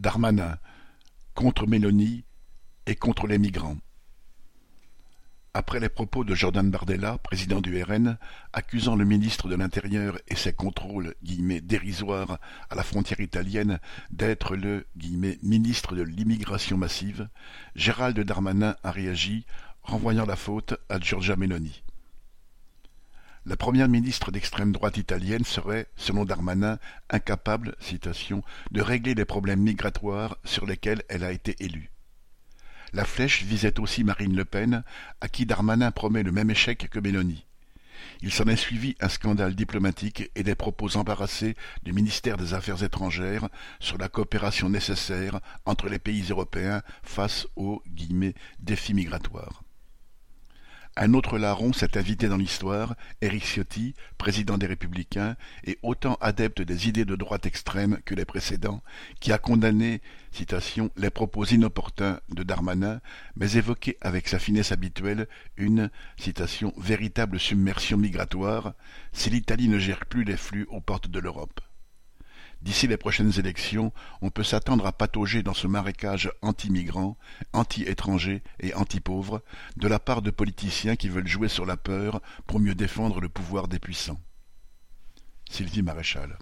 Darmanin, contre Mélanie et contre les migrants. Après les propos de Jordan Bardella, président du RN, accusant le ministre de l'Intérieur et ses contrôles dérisoires à la frontière italienne d'être le ministre de l'immigration massive, Gérald Darmanin a réagi, renvoyant la faute à Giorgia Meloni. La première ministre d'extrême droite italienne serait, selon Darmanin, incapable, de régler les problèmes migratoires sur lesquels elle a été élue. La flèche visait aussi Marine Le Pen, à qui Darmanin promet le même échec que Mélanie. Il s'en est suivi un scandale diplomatique et des propos embarrassés du ministère des Affaires étrangères sur la coopération nécessaire entre les pays européens face aux défis migratoires. Un autre larron s'est invité dans l'histoire, Éric Ciotti, président des Républicains, et autant adepte des idées de droite extrême que les précédents, qui a condamné citation, les propos inopportuns de Darmanin, mais évoqué avec sa finesse habituelle une citation, véritable submersion migratoire si l'Italie ne gère plus les flux aux portes de l'Europe. D'ici les prochaines élections, on peut s'attendre à patauger dans ce marécage anti-migrants, anti-étrangers et anti-pauvres, de la part de politiciens qui veulent jouer sur la peur pour mieux défendre le pouvoir des puissants. Sylvie Maréchal